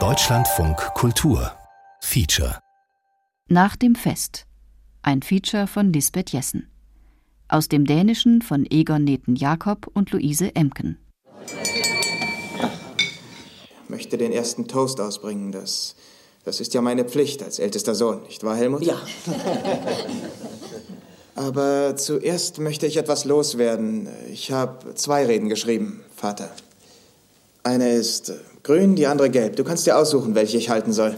Deutschlandfunk Kultur Feature Nach dem Fest. Ein Feature von Lisbeth Jessen. Aus dem Dänischen von Egon Neten Jakob und Luise Emken. Ich möchte den ersten Toast ausbringen. Das, das ist ja meine Pflicht als ältester Sohn, nicht wahr, Helmut? Ja. Aber zuerst möchte ich etwas loswerden. Ich habe zwei Reden geschrieben, Vater. Eine ist grün, die andere gelb. Du kannst dir aussuchen, welche ich halten soll.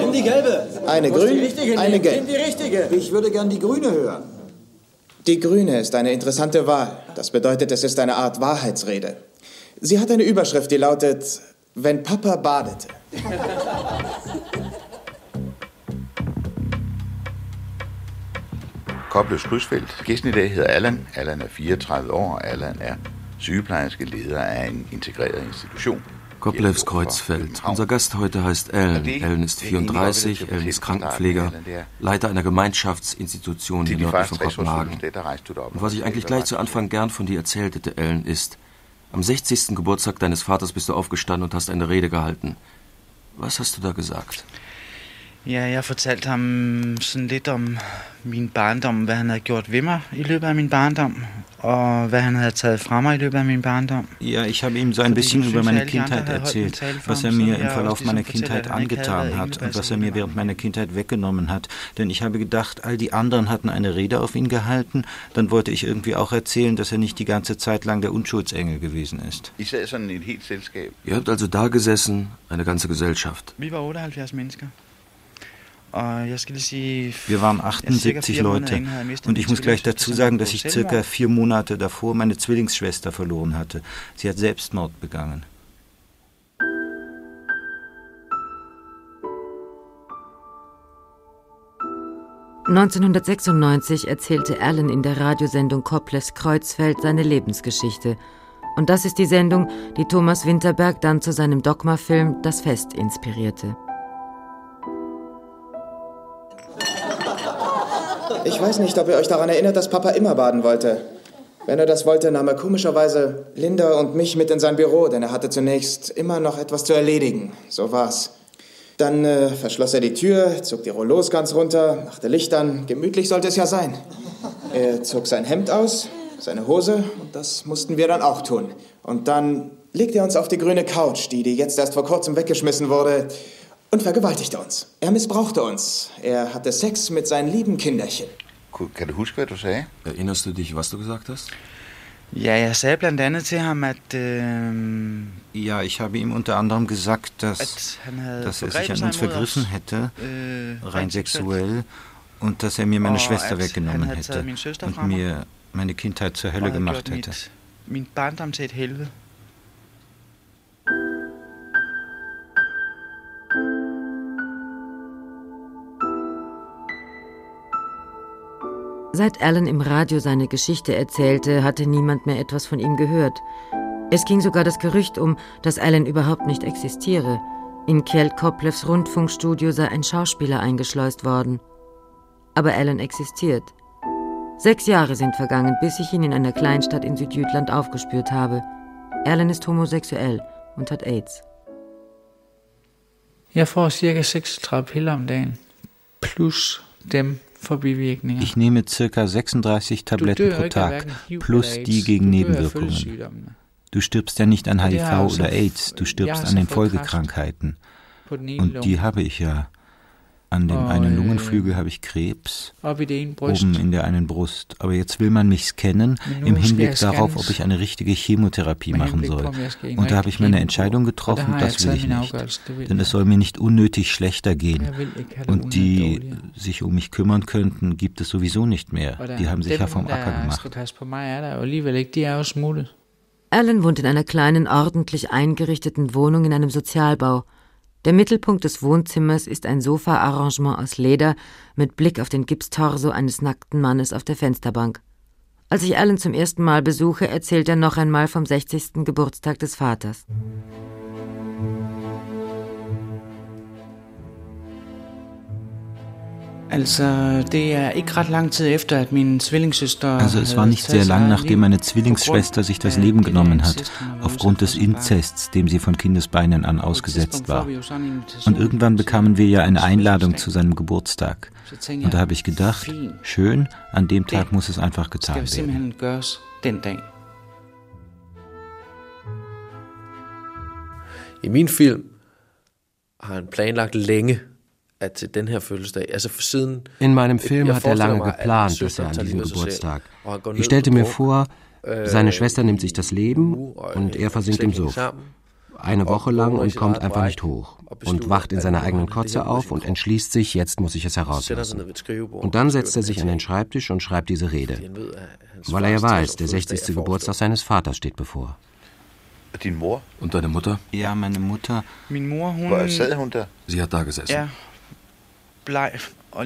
Nimm die gelbe. Eine grün, eine gelb. Nimm die richtige. Ich würde gern die Grüne hören. Die grüne ist eine interessante Wahl. Das bedeutet, es ist eine Art Wahrheitsrede. Sie hat eine Überschrift, die lautet, wenn Papa badete. Kobløs Krydsfeldt. Gæsten i dag hedder Allan. Allan er 34 år, og Allan er sygeplejerske leder af en integreret institution. Koplevs Kreuzfeld. Unser Gast heute heißt Ellen. Ellen ist 34, Ellen ist Krankenpfleger, Leiter einer Gemeinschaftsinstitution hier nördlich von første 60 års Kopenhagen. Und was ich eigentlich gleich zu Anfang gern von dir erzählt hätte, Ellen, ist, am 60. Geburtstag deines Vaters bist du aufgestanden und hast eine Rede gehalten. Was hast du da gesagt? Ja, jeg fortalte ham sådan lidt om min barndom, hvad han havde gjort ved mig i løbet af min barndom, og hvad han havde taget fra mig i løbet af min barndom. Ja, ich habe ihm so ein bisschen über meine Kindheit erzählt, was ham, er mir im Verlauf meiner Kindheit angetan hat und was er mir während meiner Kindheit weggenommen hat. Denn ich habe gedacht, all die anderen hatten eine Rede auf ihn gehalten, dann wollte ich irgendwie auch erzählen, dass er nicht die ganze Zeit lang der Unschuldsengel gewesen ist. I sad sådan et helt selskab. Ihr habt also da gesessen, eine ganze Gesellschaft. Vi var 78 mennesker. Og jeg skal lige sige... Wir waren ja, cirka 78 fire måneder Leute. Und ich muss gleich dazu sagen, dass ich circa vier Monate davor meine Zwillingsschwester verloren hatte. Sie hat Selbstmord begangen. ...1996 erzählte Allen in der Radiosendung Koplevs Kreuzfeld seine Lebensgeschichte. Und das ist die Sendung, die Thomas Winterberg dann zu seinem Dogma-Film Das Fest inspirierte. Ich weiß nicht, ob ihr euch daran erinnert, dass Papa immer baden wollte. Wenn er das wollte, nahm er komischerweise Linda und mich mit in sein Büro, denn er hatte zunächst immer noch etwas zu erledigen. So war's. Dann äh, verschloss er die Tür, zog die Rollos ganz runter, machte Licht an. Gemütlich sollte es ja sein. Er zog sein Hemd aus, seine Hose, und das mussten wir dann auch tun. Und dann legte er uns auf die grüne Couch, die, die jetzt erst vor kurzem weggeschmissen wurde, und vergewaltigte uns. Er missbrauchte uns. Er hatte Sex mit seinen lieben Kinderchen. Kan du huske, hvad du sagde? Erinnerst du dich, was du gesagt hast? Ja, jeg sagde blandt andet til ham, at, øh, Ja, ich habe ihm unter anderem gesagt, dass, at han havde dass er sich an uns vergriffen os, hätte, øh, rein sexuell, und dass er mir meine Oh, Schwester weggenommen hätte und mir meine Kindheit zur Hölle gemacht hätte. mit, min barndom til et helvede. Seit Alan im Radio seine Geschichte erzählte, hatte niemand mehr etwas von ihm gehört. Es ging sogar das Gerücht um, dass Alan überhaupt nicht existiere. In Kjeld Koplevs Rundfunkstudio sei ein Schauspieler eingeschleust worden. Aber Alan existiert. Sechs Jahre sind vergangen, bis ich ihn in einer Kleinstadt in Südjütland aufgespürt habe. Alan ist homosexuell und hat AIDS. Jeg får cirka 36 piller om dagen, plus dem. Ich nehme circa 36 Tabletten pro Tag, plus die gegen Nebenwirkungen. Du stirbst ja nicht an HIV oder AIDS, du stirbst an den Folgekrankheiten. Und die habe ich ja. An dem Oh, einen Lungenflügel habe ich Krebs, bryst. oben in der einen Brust. Aber jetzt will man mich scannen im Hinblick darauf, ob ich eine richtige Chemotherapie machen soll. Und da habe ich meine. Entscheidung getroffen, das will ich nicht. Denn es soll mir nicht unnötig schlechter gehen. Und die sich um mich kümmern könnten, gibt es sowieso nicht mehr. Die haben sich ja vom Acker gemacht. Alan wohnt in einer kleinen, ordentlich eingerichteten Wohnung in einem Sozialbau. Der Mittelpunkt des Wohnzimmers ist ein Sofa-Arrangement aus Leder mit Blick auf den Gipstorso eines nackten Mannes auf der Fensterbank. Als ich Alan zum ersten Mal besuche, erzählt er noch einmal vom 60. Geburtstag des Vaters. Also, det er ikke ret lang tid efter, at min Zwillingsschwester Also es war nicht sehr lang, nachdem meine Zwillingsschwester sich das Leben genommen hat, aufgrund des Inzests, dem sie von Kindesbeinen an ausgesetzt war. Und irgendwann bekamen wir ja eine Einladung zu seinem Geburtstag. Und da habe ich gedacht, schön, an dem Tag muss es einfach getan werden. simpelthen gøres den dag. I min film har han planlagt længe at til den her fødselsdag, altså for siden... In meinem Film hat er lange geplant, dass er an diesem Geburtstag. Ich stellte mir vor, seine Schwester nimmt sich das Leben und er versinkt im Suff. Eine Woche lang und kommt einfach nicht hoch und wacht in seiner eigenen Kotze auf und entschließt sich, jetzt muss ich es herauslassen. Und dann setzt er sich an den Schreibtisch und schreibt diese Rede, weil er ja weiß, der 60. Geburtstag seines Vaters steht bevor. Und deine Mutter? Ja, meine Mutter. Min mor, hun... Sie hat da gesessen. Ja,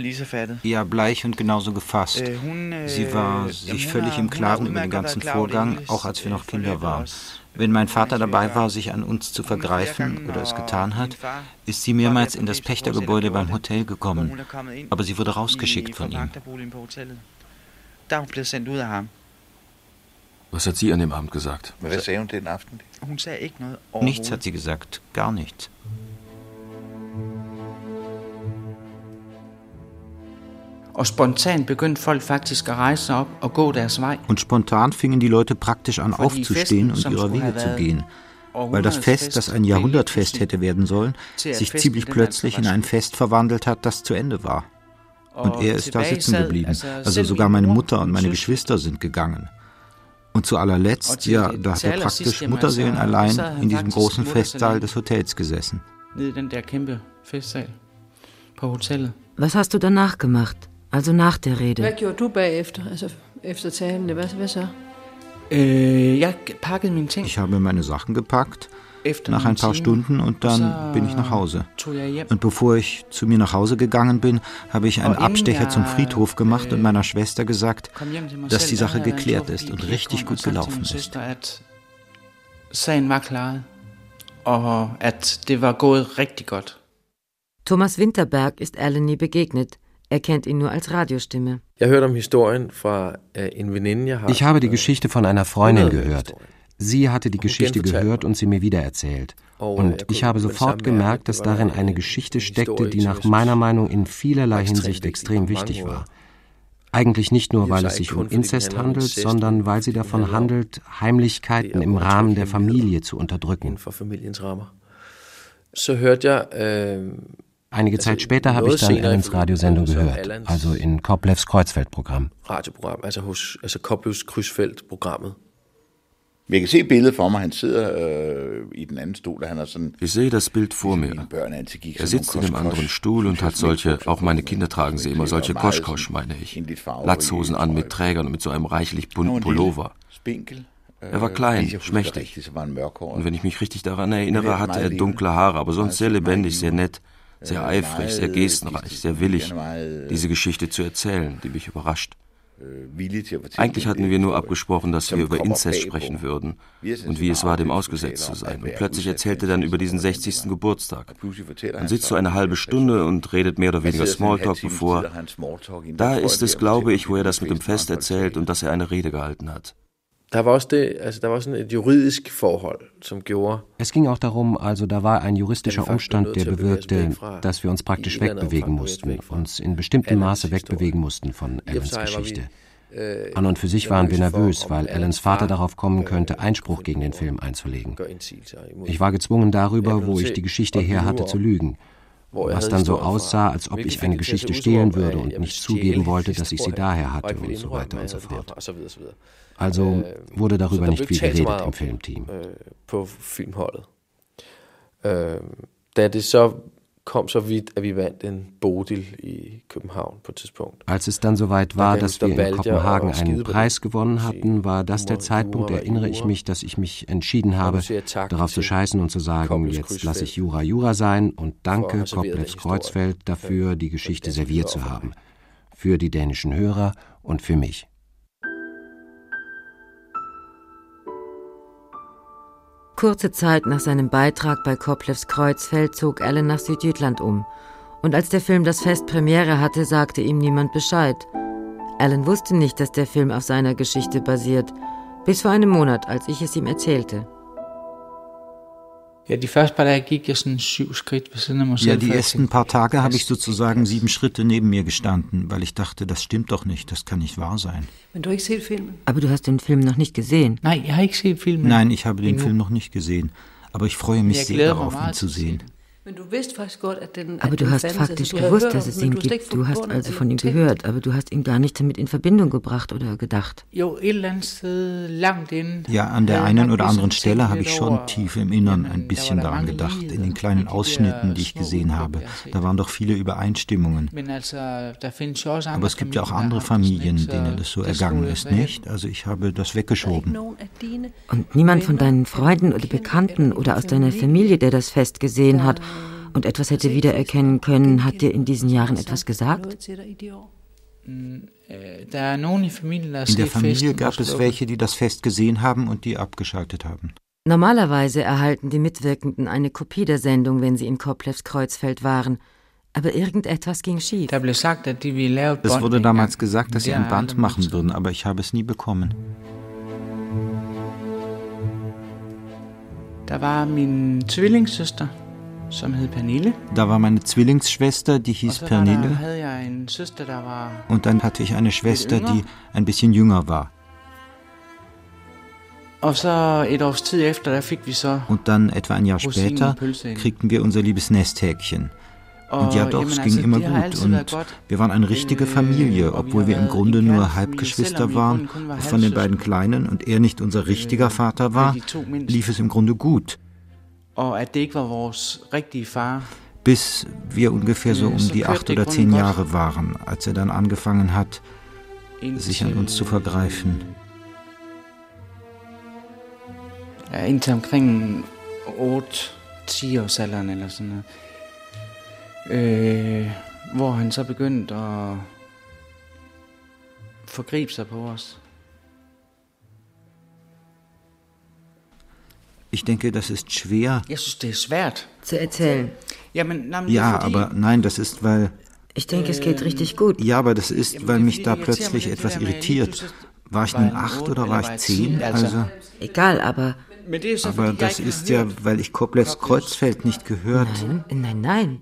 lige så fattet. Ja, bleich und genauso gefasst. Äh, äh, Sie war sich völlig im Klaren über den ganzen Vorgang, auch als wir noch Kinder waren. Wenn mein Vater dabei war, sich an uns zu vergreifen oder es getan hat, ist sie mehrmals in das Pächtergebäude beim Hotel gekommen, aber sie wurde rausgeschickt von ihm. Was hat sie an dem Abend gesagt? Noget Nichts hat sie gesagt, gar nichts. Og spontant begyndte folk faktisk at rejse sig op og gå deres vej. Und spontan fingen die Leute praktisch an aufzustehen und ihrer Wege zu gehen, weil das Fest, das ein Jahrhundertfest hätte werden sollen, sich ziemlich plötzlich in ein Fest verwandelt hat, das zu Ende war. Und er ist da sitzen geblieben. Also sogar meine Mutter und meine Geschwister sind gegangen. Und zu allerletzt, ja, da hat er praktisch Mutterseelen allein in diesem großen Festsaal des Hotels gesessen. Was hast du danach gemacht? Also nach der Rede? Hvad gjorde du bagefter, altså efter talen? Hvad, hvad så? Øh, mine ting. Ich habe meine Sachen gepackt, nach ein paar Stunden und dann bin ich nach Hause. Und bevor ich zu mir nach Hause gegangen bin, habe ich einen Abstecher zum Friedhof gemacht und meiner Schwester gesagt, dass die Sache geklärt ist und richtig gut gelaufen ist. at sagen var klaret, og at det var gået rigtig godt. Thomas Winterberg ist Alan nie begegnet. Er kennt ihn nur als Radiostimme. Øh. Ich habe die Geschichte von einer Freundin gehört. Sie hatte die Geschichte gehört und sie mir wiedererzählt. Und ich habe sofort gemerkt, dass darin eine Geschichte steckte, die nach meiner Meinung in vielerlei Hinsicht extrem wichtig war. Eigentlich nicht nur, weil es sich um Inzest handelt, sondern weil sie davon handelt, Heimlichkeiten im Rahmen der Familie zu unterdrücken. Hørte jeg øh, Einige Zeit später habe ich dann Ellens Radiosendung gehört, also in Koplevs Kreuzfeldprogramm. radioprogram, altså hos altså Koblevs Krydsfelt-programmet. Men jeg kan se billedet for mig. Han sidder øh, i den anden stol, og han har sådan... Ich sehe das Bild vor mir. Er sitzt in dem anderen Stuhl und hat solche, auch meine Kinder tragen sie immer, solche Koschkosch, meine ich. Latzhosen an mit Trägern und mit so einem reichlich bunten Pullover. Er war klein, schmächtig. Und wenn ich mich richtig daran erinnere, hatte er dunkle Haare, aber sonst sehr lebendig, sehr nett, sehr eifrig, sehr gestenreich, sehr willig, diese Geschichte zu erzählen, die mich überrascht. Eigentlich hatten wir nur abgesprochen, dass wir über Inzest sprechen würden und wie es war, dem ausgesetzt zu sein. Und plötzlich erzählt er dann über diesen 60. Geburtstag. Man sitzt so eine halbe Stunde und redet mehr oder weniger Smalltalk bevor. Da ist es, glaube ich, wo er das mit dem Fest erzählt und dass er eine Rede gehalten hat. Der var også det, altså der var sådan et juridisk forhold, som gjorde, Es ging auch darum, also da war ein juristischer Umstand, der bewirkte, dass wir uns praktisch wegbewegen mussten, uns in bestimmtem Maße wegbewegen mussten von Allens Geschichte. An und für sich waren wir nervös, weil Allens Vater darauf kommen könnte, Einspruch gegen den Film einzulegen. Ich war gezwungen darüber, wo ich die Geschichte her hatte, zu lügen. Was dann so aussah, als ob ich eine Geschichte stehlen würde und nicht zugeben wollte, dass ich sie daher hatte und so weiter und so fort. Also wurde darüber nicht viel geredet im Filmteam. øh, på filmholdet. Øh, da det så kom så vidt, at vi vandt en Bodil i København på et tidspunkt. Als es dann soweit war, dass wir in Kopenhagen einen Preis gewonnen hatten, war das der Zeitpunkt, erinnere ich mich, dass ich mich entschieden habe, darauf zu scheißen und zu sagen, jetzt lasse ich Jura Jura sein und danke Koplevs Kreuzfeld dafür, die Geschichte serviert zu haben. Für die dänischen Hörer und für mich. Kurze Zeit nach seinem Beitrag bei Koplevs Kreuzfeld zog Alan nach Südjütland um. Und als der Film das Fest Premiere hatte, sagte ihm niemand Bescheid. Alan wusste nicht, dass der Film auf seiner Geschichte basiert, bis vor einem Monat, als ich es ihm erzählte. Ja, die Ja, die ersten paar Tage habe ich sozusagen sieben Schritte neben mir gestanden, weil ich dachte, das stimmt doch nicht, das kann nicht wahr sein. Aber du hast den Film noch nicht gesehen. Nein, ich habe den Film noch nicht gesehen, aber ich freue mich sehr darauf, ihn zu sehen. Aber du hast faktisch gewusst, dass es ihn gibt. Du hast also von ihm gehört, aber du hast ihn gar nicht damit in Verbindung gebracht oder gedacht. Ja, an der einen oder anderen Stelle habe ich schon tief im Innern ein bisschen daran gedacht, in den kleinen Ausschnitten, die ich gesehen habe. Da waren doch viele Übereinstimmungen. Aber es gibt ja auch andere Familien, denen das so ergangen ist, nicht? Also ich habe das weggeschoben. Und niemand von deinen Freunden oder Bekannten oder aus deiner Familie, der das Fest gesehen hat, und etwas hätte wiedererkennen können, hat dir in diesen Jahren etwas gesagt? In der Familie gab es welche, die das Fest gesehen haben und die abgeschaltet haben. Normalerweise erhalten die Mitwirkenden eine Kopie der Sendung, wenn sie in Koplevs Kreuzfeld waren. Aber irgendetwas ging schief. Es wurde damals gesagt, dass sie ein Band machen würden, aber ich habe es nie bekommen. Da war meine Zwillingsschwester som hed Pernille. Da war meine Zwillingsschwester, die hieß Pernille. Und dann hatte ich eine Schwester, die ein bisschen jünger war. Und dann etwa ein Jahr später kriegten wir unser liebes Nesthäkchen. Und ja doch, es ging immer gut und wir waren eine richtige Familie, obwohl wir im Grunde nur Halbgeschwister waren. Von den beiden Kleinen und er nicht unser richtiger Vater war, lief es im Grunde gut og at det ikke var vores rigtige far. Bis wir ungefähr so um die acht oder zehn Jahre waren, als er dann angefangen hat, sich an uns zu vergreifen. Indtil omkring 8-10 års alderen eller sådan noget. Øh, hvor han så begyndte at forgribe sig på os. Ich denke, das ist schwer. Zu erzählen. Ja, aber nein, das ist, weil. Ich denke, es geht richtig gut. Ja, aber das ist, weil mich da plötzlich etwas irritiert. War ich nun acht oder war ich zehn? Also. Egal, aber. Aber das ist ja, weil ich Koplevs Kreuzfeld nicht gehört. Nein, nein, nein.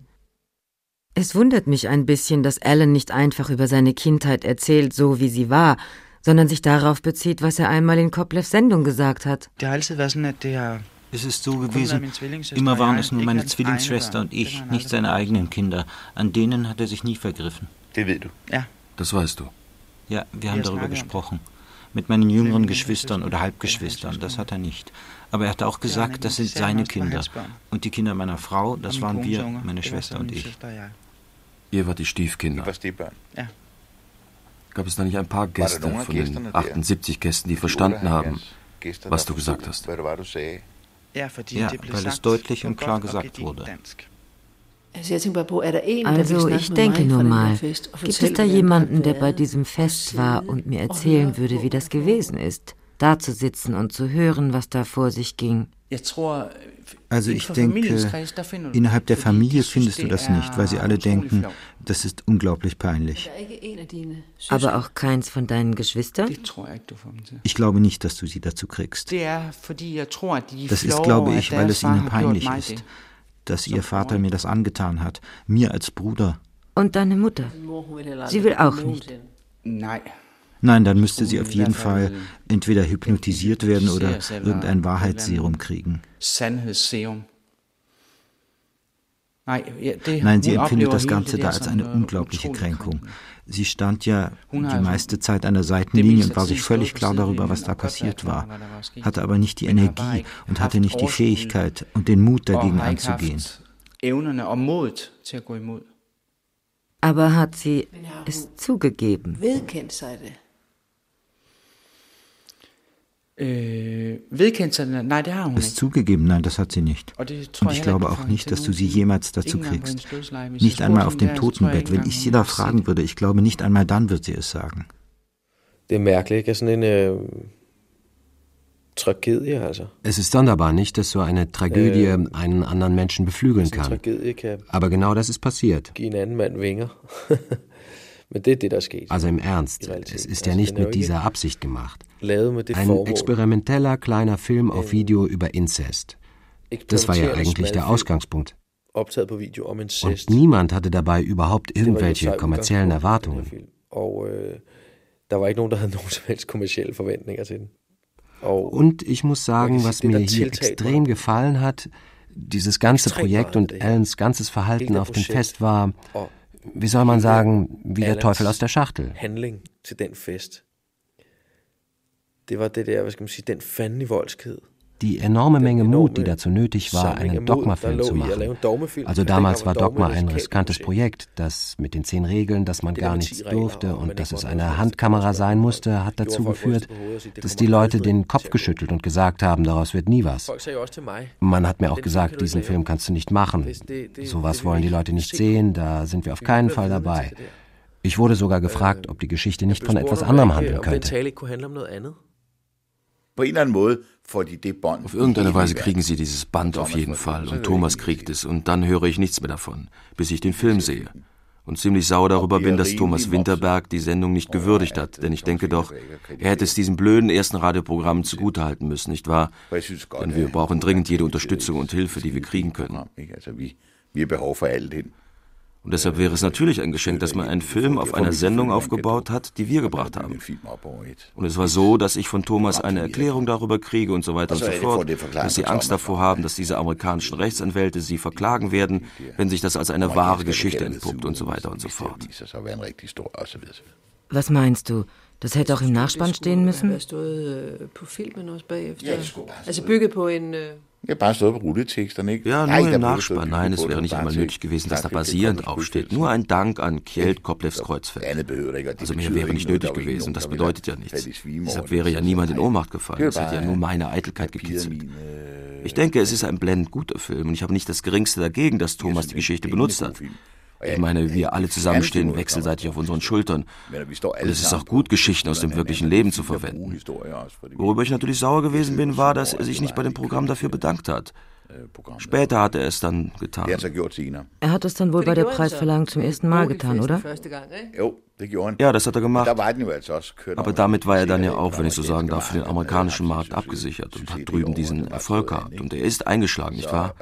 Es wundert mich ein bisschen, dass Alan nicht einfach über seine Kindheit erzählt, so wie sie war, sondern sich darauf bezieht, was er einmal in Koplevs Sendung gesagt hat. Es ist so gewesen, immer waren es nur meine Zwillingsschwester und ich, nicht seine eigenen Kinder. An denen hat er sich nie vergriffen. Ja. Das weißt du. Ja, wir haben darüber gesprochen. Mit meinen jüngeren Geschwistern oder Halbgeschwistern, das hat er nicht. Aber er hat auch gesagt, das sind seine Kinder. Und die Kinder meiner Frau, das waren wir, meine Schwester und ich. Ihr wart die Stiefkinder. Ja. Gab es da nicht ein paar Gäste von den 78 Gästen, die verstanden haben, was du gesagt hast? Ja, weil es deutlich und klar gesagt wurde. Also ich denke nur mal, gibt es da jemanden, der bei diesem Fest war und mir erzählen würde, wie das gewesen ist, da zu sitzen und zu hören, was da vor sich ging? Also ich denke, innerhalb der Familie findest du das nicht, weil sie alle denken, das ist unglaublich peinlich. Aber auch keins von deinen Geschwistern? Ich glaube nicht, dass du sie dazu kriegst. Das ist, glaube ich, weil es ihnen peinlich ist, dass ihr Vater mir das angetan hat, mir als Bruder. Und deine Mutter? Sie will auch nicht. Nein. Nein, dann müsste sie auf jeden Fall entweder hypnotisiert werden oder irgendein Wahrheitsserum kriegen. Nein, sie empfindet das Ganze da als eine unglaubliche Kränkung. Sie stand ja die meiste Zeit an der Seitenlinie und war sich völlig klar darüber, was da passiert war, hatte aber nicht die Energie und hatte nicht die Fähigkeit und den Mut dagegen anzugehen. Aber hat sie es zugegeben? Äh, nein, det har hun Es zugegeben, nein, das hat sie nicht. Und ich glaube auch nicht, dass du sie jemals dazu kriegst. Nicht einmal auf dem Totenbett. Wenn ich sie da fragen würde, ich glaube, nicht einmal dann wird sie es sagen. Det er mærkeligt, ikke? Sådan en øh, Tragedie. Es ist sonderbar, nicht, dass so eine Tragödie äh, einen anderen Menschen beflügeln kann. Aber genau das ist passiert. Also im Ernst, es ist ja nicht mit dieser Absicht gemacht. Ein experimenteller kleiner Film auf Video über Inzest. Das war ja eigentlich der Ausgangspunkt. Und niemand hatte dabei überhaupt irgendwelche kommerziellen Erwartungen. Øh. Und ich muss sagen, was mir hier extrem gefallen hat, dieses ganze Projekt und Allens ganzes Verhalten auf dem Fest war, wie soll man sagen, wie der Teufel aus der Schachtel. Handling til den fest. Det var det der, hvad skal man sige, den fanden i voldsked. Die enorme Menge Mut, die dazu nötig war, einen Dogma-Film zu machen. Also damals war Dogma ein riskantes Projekt, das mit den zehn Regeln, dass man gar nichts durfte und dass es eine Handkamera sein musste, hat dazu geführt, dass die Leute den Kopf geschüttelt und gesagt haben, daraus wird nie was. Man hat mir auch gesagt, diesen Film kannst du nicht machen. Sowas wollen die Leute nicht sehen, da sind wir auf keinen Fall dabei. Ich wurde sogar gefragt, ob die Geschichte nicht von etwas anderem handeln könnte. På en eller anden Måde auf irgendeine Weise kriegen sie dieses Band auf jeden Fall und Thomas kriegt es. Und dann höre ich nichts mehr davon, bis ich den Film sehe. Und ziemlich sauer darüber bin, dass Thomas Winterberg die Sendung nicht gewürdigt hat, denn ich denke doch, er hätte es diesem blöden ersten Radioprogramm zugutehalten müssen, nicht wahr? Denn wir brauchen dringend jede Unterstützung und Hilfe, die wir kriegen können. Wir brauchen all den. Und deshalb wäre es natürlich ein Geschenk, dass man einen Film auf einer Sendung aufgebaut hat, die wir gebracht haben. Und es war so, dass ich von Thomas eine Erklärung darüber kriege und so weiter und so fort, dass sie Angst davor haben, dass diese amerikanischen Rechtsanwälte sie verklagen werden, wenn sich das als eine wahre Geschichte entpuppt und so weiter und so fort. Was meinst du? Das hätte auch im Nachspann stehen müssen? Also bygget på en Ja, på rulleteksterne, ikke? Ja, nur im Nachspann. Nein, es wäre nicht einmal nötig gewesen, dass da basierend aufsteht. Nur ein Dank an Kjeld Koplevs Kreuzfeld. Also mehr wäre nicht nötig gewesen und das bedeutet ja nichts. Deshalb wäre ja niemand in Ohnmacht gefallen. Es hätte ja nur meine Eitelkeit gekitzelt. Ich denke, es ist ein blendend guter Film und ich habe nicht das Geringste dagegen, dass Thomas die Geschichte benutzt hat. Ich meine, wir alle zusammen stehen wechselseitig auf unseren Schultern. Und es ist auch gut, Geschichten aus dem wirklichen Leben zu verwenden. Worüber ich natürlich sauer gewesen bin, war, dass er sich nicht bei dem Programm dafür bedankt hat. Später hat er es dann getan. Er hat es dann wohl bei der Preisverleihung zum ersten Mal getan, oder? Ja, das hat er gemacht. Aber damit war er dann ja auch, wenn ich so sagen darf, für den amerikanischen Markt abgesichert und hat drüben diesen Erfolg gehabt. Und er ist eingeschlagen, nicht wahr?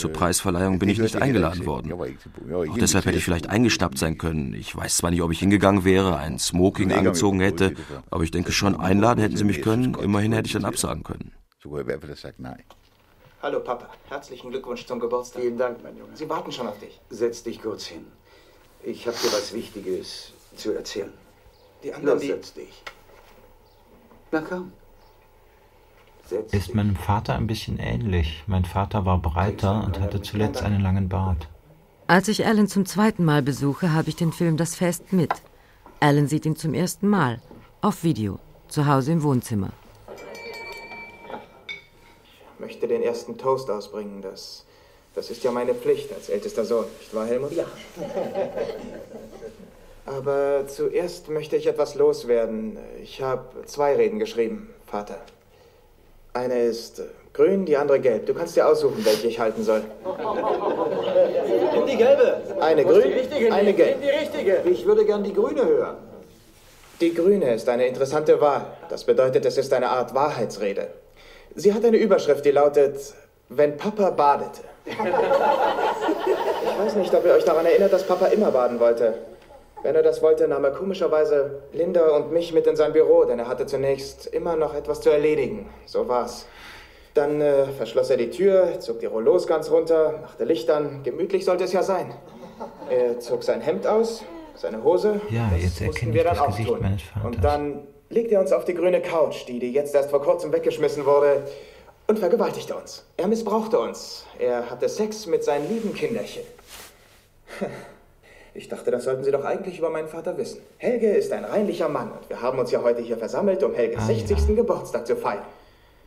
Zur Preisverleihung bin ich nicht eingeladen worden. Auch deshalb hätte ich vielleicht eingeschnappt sein können. Ich weiß zwar nicht, ob ich hingegangen wäre, ein Smoking angezogen hätte, aber ich denke schon, einladen hätten sie mich können. Immerhin hätte ich dann absagen können. Hallo Papa, herzlichen Glückwunsch zum Geburtstag. Vielen Dank, mein Junge. Sie warten schon auf dich. Setz dich kurz hin. Ich habe dir was Wichtiges zu erzählen. Die anderen, Los, setz dich. Na komm ist meinem Vater ein bisschen ähnlich. Mein Vater war breiter und hatte zuletzt einen langen Bart. Als ich Alan zum zweiten Mal besuche, habe ich den Film Das Fest mit. Alan sieht ihn zum ersten Mal. Auf Video. Zu Hause im Wohnzimmer. Ich möchte den ersten Toast ausbringen. Das, das ist ja meine Pflicht als ältester Sohn, nicht wahr, Helmut? Ja. Aber zuerst möchte ich etwas loswerden. Ich habe zwei Reden geschrieben, Vater. Eine ist grün, die andere gelb. Du kannst dir aussuchen, welche ich halten soll. Nimm die gelbe. Eine grün, eine gelb. Nimm die richtige. Ich würde gern die grüne hören. Die grüne ist eine interessante Wahl. Das bedeutet, es ist eine Art Wahrheitsrede. Sie hat eine Überschrift, die lautet, wenn Papa badete. Ich weiß nicht, ob ihr euch daran erinnert, dass Papa immer baden wollte. Wenn er das wollte, nahm er komischerweise Linda und mich mit in sein Büro, denn er hatte zunächst immer noch etwas zu erledigen. So war's. Dann äh, verschloss er die Tür, zog die Rollos ganz runter, machte Licht an. Gemütlich sollte es ja sein. Er zog sein Hemd aus, seine Hose. Ja, jetzt erkenne ich das auftun. Gesicht meines Vaters. Und dann legte er uns auf die grüne Couch, die, die jetzt erst vor kurzem weggeschmissen wurde, und vergewaltigte uns. Er missbrauchte uns. Er hatte Sex mit seinen lieben Kinderchen. Ich dachte, das sollten Sie doch eigentlich über meinen Vater wissen. Helge ist ein reinlicher Mann und wir haben uns ja heute hier versammelt, um Helges ah, 60. Ja. Geburtstag zu feiern.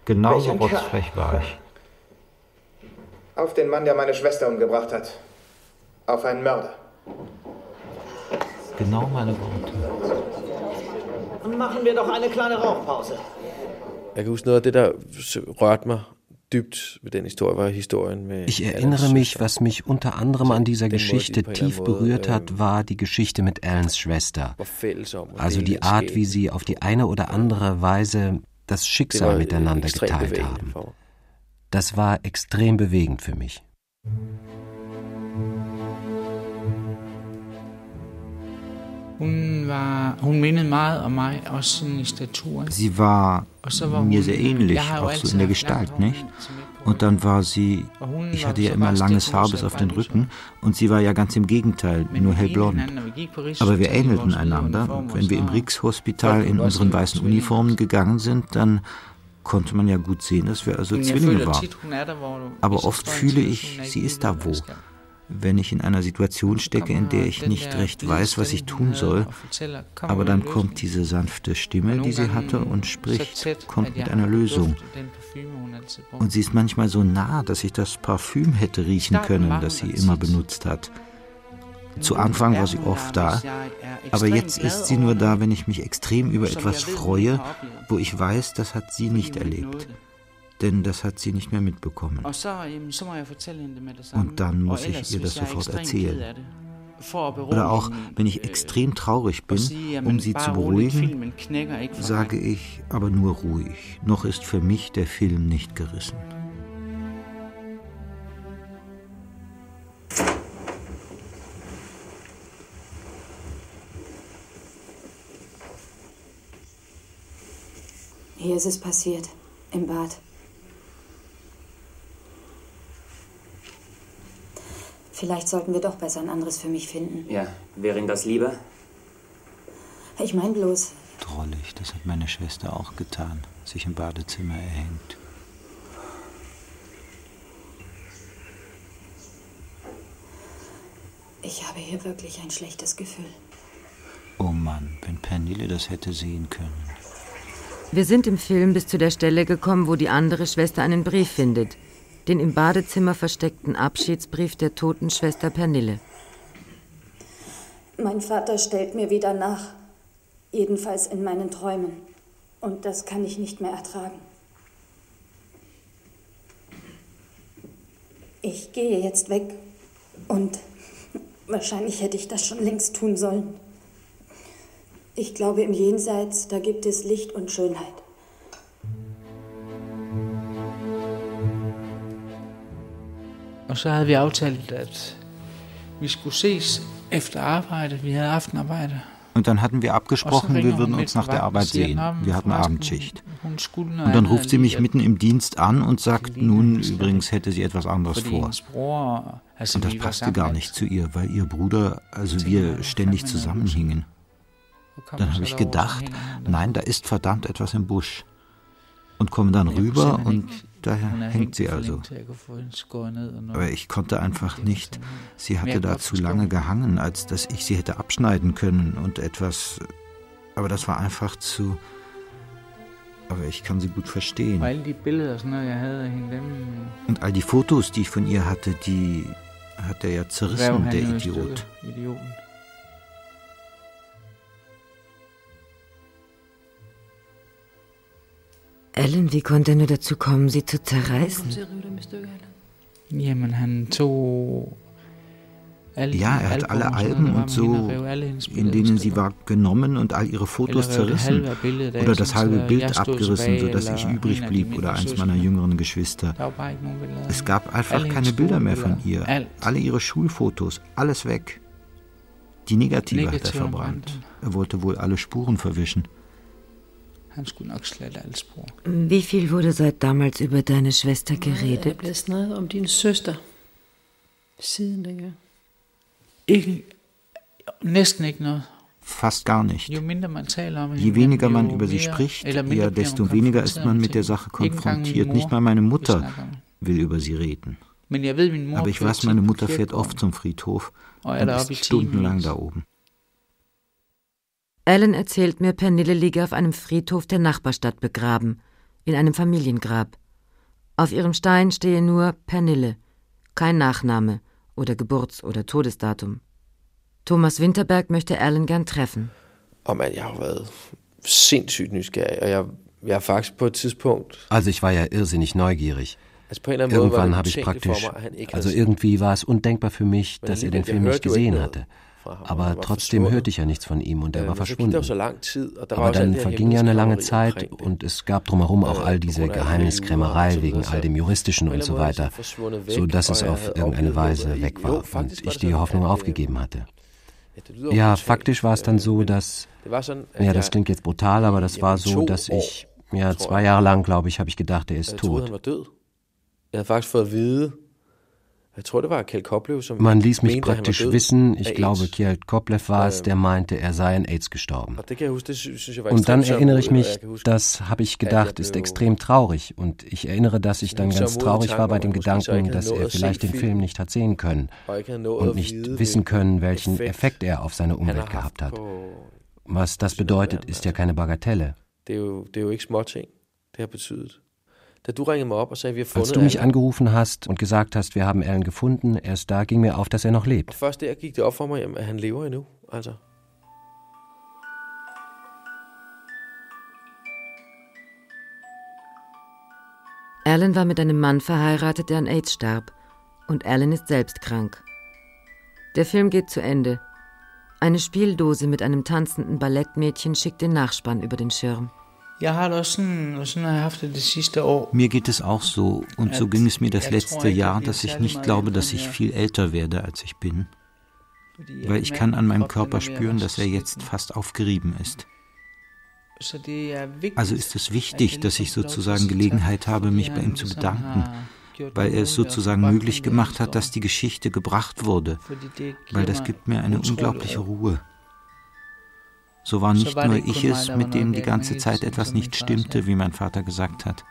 Genau so rotzfrech war ich. Auf den Mann, der meine Schwester umgebracht hat. Auf einen Mörder. Genau meine Worte. Und machen wir doch eine kleine Rauchpause. Jeg kan huske noget af det, der rørte mig Ich erinnere mich, was mich unter anderem an dieser Geschichte tief berührt hat, war die Geschichte mit Allens Schwester. Also die Art, wie sie auf die eine oder andere Weise das Schicksal miteinander geteilt haben. Das war extrem bewegend für mich. Sie war mir sehr ähnlich, auch so in der Gestalt, nicht? Und dann war sie, ich hatte ja immer langes Haar bis auf den Rücken und sie war ja ganz im Gegenteil, nur hellblond. Aber wir ähnelten einander. Wenn wir im Rix-Hospital in unseren weißen Uniformen gegangen sind, dann konnte man ja gut sehen, dass wir also Zwillinge waren. Aber oft fühle ich, sie ist da wo wenn ich in einer Situation stecke, in der ich nicht recht weiß, was ich tun soll, aber dann kommt diese sanfte Stimme, die sie hatte, und spricht, kommt mit einer Lösung. Und sie ist manchmal so nah, dass ich das Parfüm hätte riechen können, das sie immer benutzt hat. Zu Anfang war sie oft da, aber jetzt ist sie nur da, wenn ich mich extrem über etwas freue, wo ich weiß, das hat sie nicht erlebt denn das hat sie nicht mehr mitbekommen. Und dann muss ich ihr das sofort erzählen. Oder auch, wenn ich extrem traurig bin, um sie zu beruhigen, sage ich aber nur ruhig, noch ist für mich der Film nicht gerissen. Hier ist es passiert, im Bad. Vielleicht sollten wir doch besser ein anderes für mich finden. Ja, wäre Ihnen das lieber? Ich meine bloß. Drollig, das hat meine Schwester auch getan, sich im Badezimmer erhängt. Ich habe hier wirklich ein schlechtes Gefühl. Oh Mann, wenn Pernille das hätte sehen können. Wir sind im Film bis zu der Stelle gekommen, wo die andere Schwester einen Brief findet den im Badezimmer versteckten Abschiedsbrief der toten Schwester Pernille. Mein Vater stellt mir wieder nach, jedenfalls in meinen Träumen. Und das kann ich nicht mehr ertragen. Ich gehe jetzt weg und wahrscheinlich hätte ich das schon längst tun sollen. Ich glaube, im Jenseits, da gibt es Licht und Schönheit. Og så havde vi aftalt, at vi skulle ses efter arbejde. Vi havde aftenarbejde. Und dann hatten wir abgesprochen, wir würden uns nach der Arbeit sehen. Wir hatten Abendschicht. Und dann ruft sie mich mitten im Dienst an und sagt, nun übrigens hätte sie etwas anderes vor. Und das passte gar nicht zu ihr, weil ihr Bruder, also wir ständig zusammenhingen. Dann habe ich gedacht, nein, da ist verdammt etwas im Busch. Und komme dann rüber und Daher hängt sie also. Aber ich konnte einfach nicht. Sie hatte da zu lange gehangen, als dass ich sie hätte abschneiden können und etwas. Aber das war einfach zu. Aber ich kann sie gut verstehen. Und all die Fotos, die ich von ihr hatte, die hat er ja zerrissen, der Idiot. Ellen, wie konnte er nur dazu kommen, sie zu zerreißen? Ja, er hat alle Alben und so, in denen sie war, genommen und all ihre Fotos zerrissen oder das halbe Bild abgerissen, sodass ich übrig blieb oder eins meiner jüngeren Geschwister. Es gab einfach keine Bilder mehr von ihr. Alle ihre Schulfotos, alles weg. Die Negative hat er verbrannt. Er wollte wohl alle Spuren verwischen. Han skulle nok slette alle spor. Wie viel wurde seit damals über deine Schwester geredet? Der blev snakket om din søster siden dengang. Ikke, næsten ikke noget. Fast gar nicht. Je weniger man über sie spricht, eher desto weniger ist man mit der Sache konfrontiert. Nicht mal meine Mutter will über sie reden. Aber ich weiß, meine Mutter fährt oft zum Friedhof und ist stundenlang da oben. Alan erzählt mir, Pernille liege auf einem Friedhof der Nachbarstadt begraben, in einem Familiengrab. Auf ihrem Stein stehe nur Pernille, kein Nachname oder Geburts- oder Todesdatum. Thomas Winterberg möchte Alan gern treffen. Og man, jeg har været sindssygt nysgerrig, og jeg Also ich war ja irrsinnig neugierig. Irgendwann habe ich praktisch, also irgendwie war es undenkbar für mich, dass er den Film nicht gesehen hatte. Aber trotzdem hörte ich ja nichts von ihm und er war verschwunden. Aber dann verging ja eine lange Zeit und es gab drumherum auch all diese Geheimniskrämerei wegen all dem Juristischen und so weiter, so dass es auf irgendeine Weise weg war und ich die Hoffnung aufgegeben hatte. Ja, faktisch war es dann so, dass, ja, das klingt jetzt brutal, aber das war so, dass ich, ja, zwei Jahre lang, glaube ich, habe ich gedacht, er ist tot. Jeg havde faktisk fået at vide, Man ließ mich praktisch wissen, ich glaube, Kjeld Koplev war es, der meinte, er sei an AIDS gestorben. Und dann erinnere ich mich, das habe ich gedacht, ist extrem traurig. Und ich erinnere, dass ich dann ganz traurig war bei dem Gedanken, dass er vielleicht den Film nicht hat sehen können und nicht wissen können, welchen Effekt er auf seine Umwelt gehabt hat. Was das bedeutet, ist ja keine Bagatelle. Det er jo, det er jo ikke småting, det har betydet. Als du mich angerufen hast und gesagt hast, wir haben Alan gefunden, erst da ging mir auf, dass er noch lebt. Alan war mit einem Mann verheiratet, der an AIDS starb. Und Alan ist selbst krank. Der Film geht zu Ende. Eine Spieldose mit einem tanzenden Ballettmädchen schickt den Nachspann über den Schirm. Mir geht es auch so, und so ging es mir das letzte Jahr, dass ich nicht glaube, dass ich viel älter werde, als ich bin. Weil ich kann an meinem Körper spüren, dass er jetzt fast aufgerieben ist. Also ist es wichtig, dass ich sozusagen Gelegenheit habe, mich bei ihm zu bedanken, weil er es sozusagen möglich gemacht hat, dass die Geschichte gebracht wurde, weil das gibt mir eine unglaubliche Ruhe. So war nicht nur ich es, mit dem die ganze Zeit etwas nicht stimmte, wie mein Vater gesagt hat.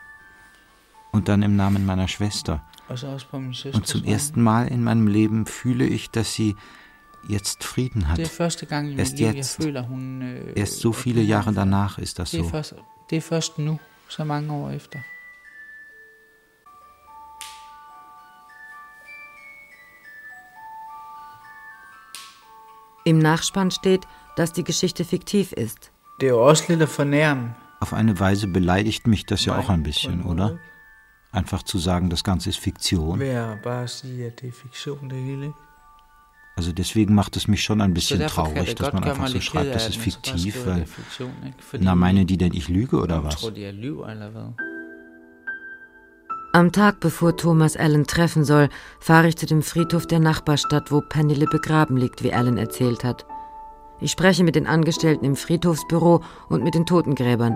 Und dann im Namen meiner Schwester. Und zum ersten Mal in meinem Leben fühle ich, dass sie jetzt Frieden hat. Erst jetzt. Erst so viele Jahre danach ist das so. Im Nachspann steht, dass die Geschichte fiktiv ist. Auf eine Weise beleidigt mich das ja auch ein bisschen, oder? Einfach zu sagen, das Ganze ist Fiktion. Also deswegen macht es mich schon ein bisschen traurig, dass man einfach so schreibt, das ist fiktiv, weil, na meinen die denn, ich lüge oder was? Am Tag bevor Thomas Allen treffen soll, fahre ich zu dem Friedhof der Nachbarstadt, wo Pernille begraben liegt, wie Allen erzählt hat. Ich spreche mit den Angestellten im Friedhofsbüro und mit den Totengräbern.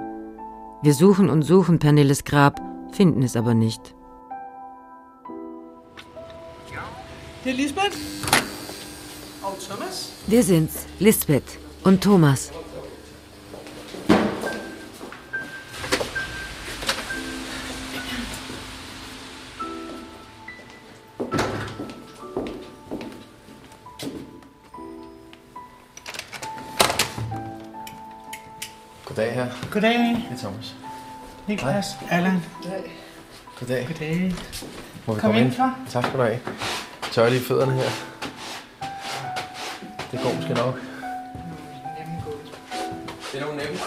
Wir suchen und suchen Pernilles Grab, finden es aber nicht. Hier, Lisbeth? Oh, Thomas? Wir sind's, Lisbeth und Thomas. Her. Goddag. Hej Thomas. Niklas, Allan. Goddag. Goddag. Må vi Kom komme ind, ind? far. Tak skal du have. Tør lige fødderne her. Det går måske nok. Det er nogle nemme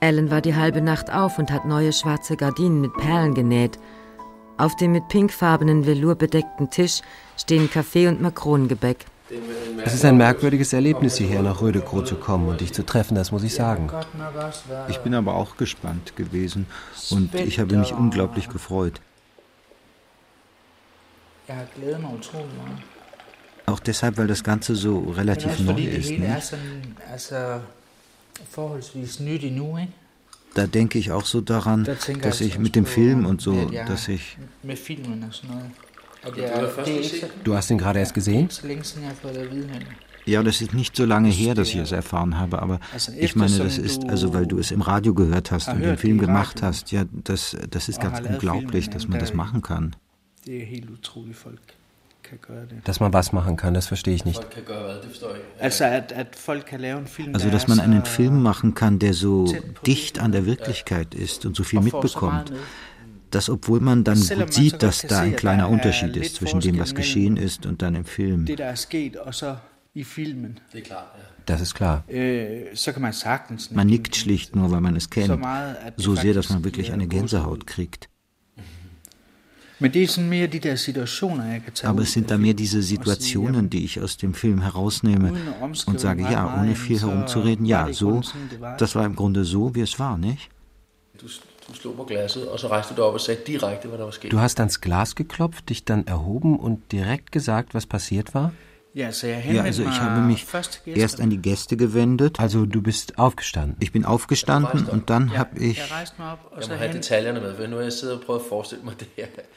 Alan war die halbe Nacht auf und hat neue schwarze Gardinen mit Perlen genäht. Auf dem mit pinkfarbenen Velour bedeckten Tisch stehen Kaffee und Makronengebäck. Es ist ein merkwürdiges Erlebnis, hierher nach Rödekro zu kommen und dich zu treffen, das muss ich sagen. Ich bin aber auch gespannt gewesen und ich habe mich unglaublich gefreut. Auch deshalb, weil das Ganze so relativ neu ist. Nicht? ikke? Da denke ich auch so daran, dass ich mit dem Film und so, dass ich Du hast ihn gerade erst gesehen? Ja, das ist nicht so lange her, dass ich es erfahren habe, aber Also ich meine, das ist, also weil du es im Radio gehört hast har und den Film gemacht hast, ja, das, das ist ganz unglaublich, dass man das machen kann. Dass man was machen kann, das verstehe ich nicht. Also, der dass man einen Film machen kann, der so dicht an der Wirklichkeit ist und so viel mitbekommt. Dass obwohl man dann gut sieht, dass da ein kleiner er Unterschied ist zwischen dem, was geschehen ist und dann im Film. Das ist klar. Man nickt schlicht nur, weil man es kennt. So sehr, dass man wirklich eine Gänsehaut kriegt. Aber es sind da mehr diese Situationen, die ich aus dem Film herausnehme und sage, ja, ohne viel herumzureden, ja, so, das war im Grunde so, wie es war, nicht? Du hast ans Glas geklopft, dich dann erhoben und direkt gesagt, was passiert war? Ja, also ich habe mich erst an die Gäste gewendet. Also du bist aufgestanden? Ich bin aufgestanden und dann habe ich...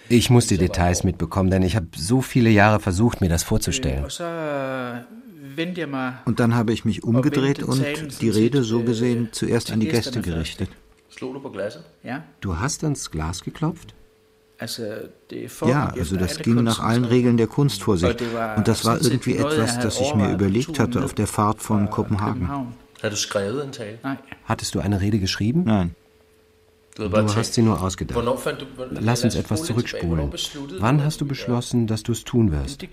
Ich muss die Details mitbekommen, denn ich habe so viele Jahre versucht, mir das vorzustellen. Und dann habe ich mich umgedreht und die Rede so gesehen zuerst an die Gäste gerichtet. Du hast ans Glas geklopft? Ja, also das ging nach allen Regeln der Kunst vor sich. Und das war irgendwie etwas, das ich mir überlegt hatte auf der Fahrt von Kopenhagen. Hattest du eine Rede geschrieben? Nein. Du hast sie nur ausgedacht. Lass uns etwas zurückspulen. Wann hast du beschlossen, dass du es tun wirst?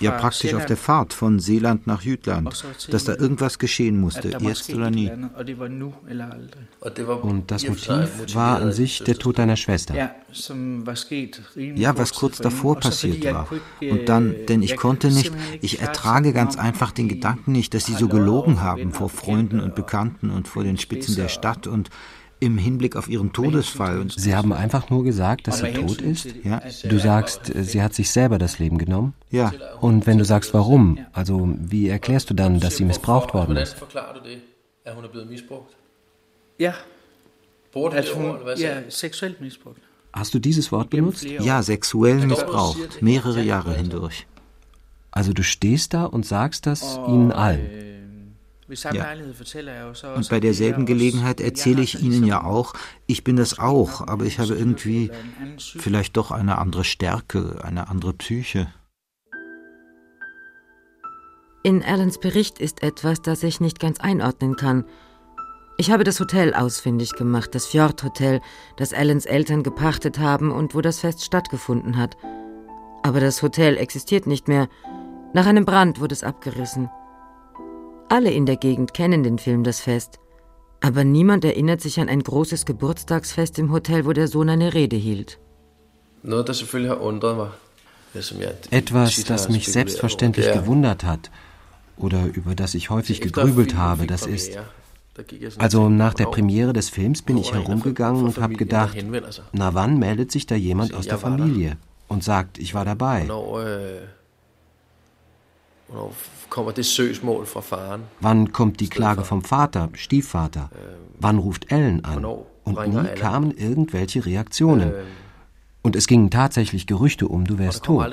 Ja, praktisch auf der Fahrt von Seeland nach Jütland, dass da irgendwas geschehen musste, jetzt oder nie. Und das Motiv war an sich der Tod deiner Schwester. Ja, was kurz davor passiert war. Und dann, denn ich konnte nicht, ich ertrage ganz einfach den Gedanken nicht, dass sie so gelogen haben vor Freunden und Bekannten und vor den Spitzen der Stadt und im Hinblick auf ihren Todesfall. Sie haben einfach nur gesagt, dass sie tot ist? Ja. Du sagst, sie hat sich selber das Leben genommen? Ja. Und wenn du sagst, warum, also wie erklärst du dann, dass sie missbraucht worden ist? Ja. Ja, sexuell missbraucht. Hast du dieses Wort benutzt? Ja, sexuell missbraucht, mehrere Jahre hindurch. Also du stehst da und sagst das ihnen allen? Ja. Und bei derselben Gelegenheit erzähle ich Ihnen ja auch, ich bin das auch, aber ich habe irgendwie vielleicht doch eine andere Stärke, eine andere Psyche. In Allens Bericht ist etwas, das ich nicht ganz einordnen kann. Ich habe das Hotel ausfindig gemacht, das Fjord-Hotel, das Allens Eltern gepachtet haben und wo das Fest stattgefunden hat. Aber das Hotel existiert nicht mehr. Nach einem Brand wurde es abgerissen. Alle in der Gegend kennen den Film Das Fest. Aber niemand erinnert sich an ein großes Geburtstagsfest im Hotel, wo der Sohn eine Rede hielt. Etwas, das mich selbstverständlich gewundert hat oder über das ich häufig gegrübelt habe, das ist, also nach der Premiere des Films bin ich herumgegangen und habe gedacht, na wann meldet sich da jemand aus der Familie und sagt, ich war dabei? Wann kommt die Klage vom Vater, Stiefvater? Wann ruft Ellen an? Und nie kamen irgendwelche Reaktionen. Und es gingen tatsächlich Gerüchte um, du wärst tot.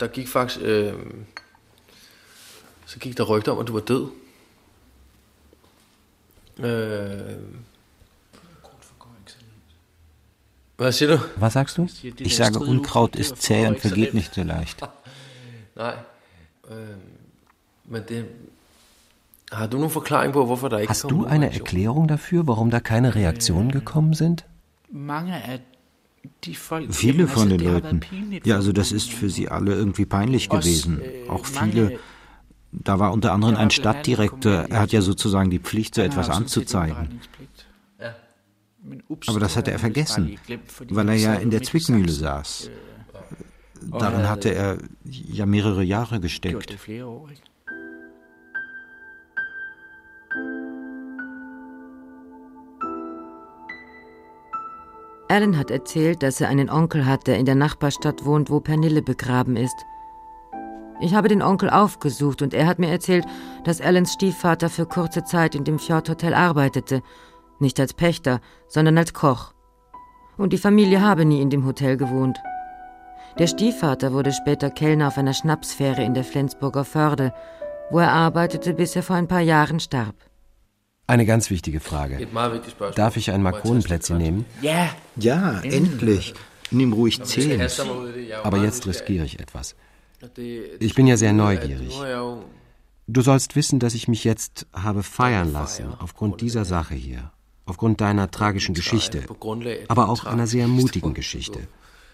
Der gik faktisk, øh, så gik der rygter om, at du var død. Øh, was siger du? Was sagst du? Ich sage, Unkraut ist zäh und vergeht nicht so leicht. Nej. Men det, har du eine Verklärung, hvorfor der ikke Hast du eine Erklärung dafür, warum da keine Reaktionen gekommen sind? Viele von den Leuten. Ja, also das ist für sie alle irgendwie peinlich gewesen. Auch viele. Da war unter anderem ein Stadtdirektor, er hat ja sozusagen die Pflicht, so etwas anzuzeigen. Aber das hatte er vergessen, weil er ja in der Zwickmühle saß. Darin hatte er ja mehrere Jahre gesteckt. Alan hat erzählt, dass er einen Onkel hat, der in der Nachbarstadt wohnt, wo Pernille begraben ist. Ich habe den Onkel aufgesucht und er hat mir erzählt, dass Alans Stiefvater für kurze Zeit in dem Fjordhotel arbeitete, nicht als Pächter, sondern als Koch. Und die Familie habe nie in dem Hotel gewohnt. Der Stiefvater wurde später Kellner auf einer Schnapsfähre in der Flensburger Förde, wo er arbeitete, bis er vor ein paar Jahren starb. Eine ganz wichtige Frage. Darf ich ein Makronenplätzchen nehmen? Ja. Ja, endlich. Nimm ruhig zehn. Aber jetzt riskiere ich etwas. Ich bin ja sehr neugierig. Du sollst wissen, dass ich mich jetzt habe feiern lassen, aufgrund dieser Sache hier, aufgrund deiner tragischen Geschichte, aber auch einer sehr mutigen Geschichte.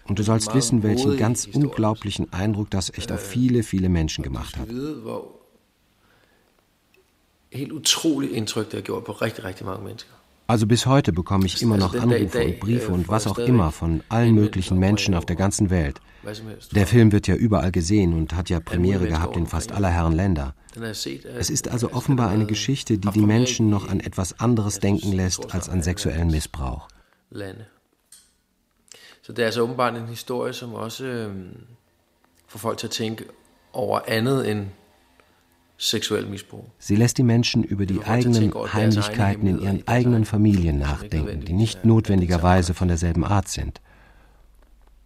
Und du sollst wissen, welchen ganz unglaublichen Eindruck das echt auf viele, viele Menschen gemacht hat. Also bis heute bekomme ich immer noch Anrufe und Briefe und was auch immer von allen möglichen Menschen auf der ganzen Welt. Der Film wird ja überall gesehen und hat ja Premiere gehabt in fast aller Herren Länder. Es ist also offenbar eine Geschichte, die die Menschen noch an etwas anderes denken lässt als an sexuellen Missbrauch. Så det er altså åbenbart en historie, som også øh, får folk til at tænke over andet end. Sie lässt die Menschen über die eigenen Heimlichkeiten in ihren eigenen Familien nachdenken, die nicht notwendigerweise von derselben Art sind.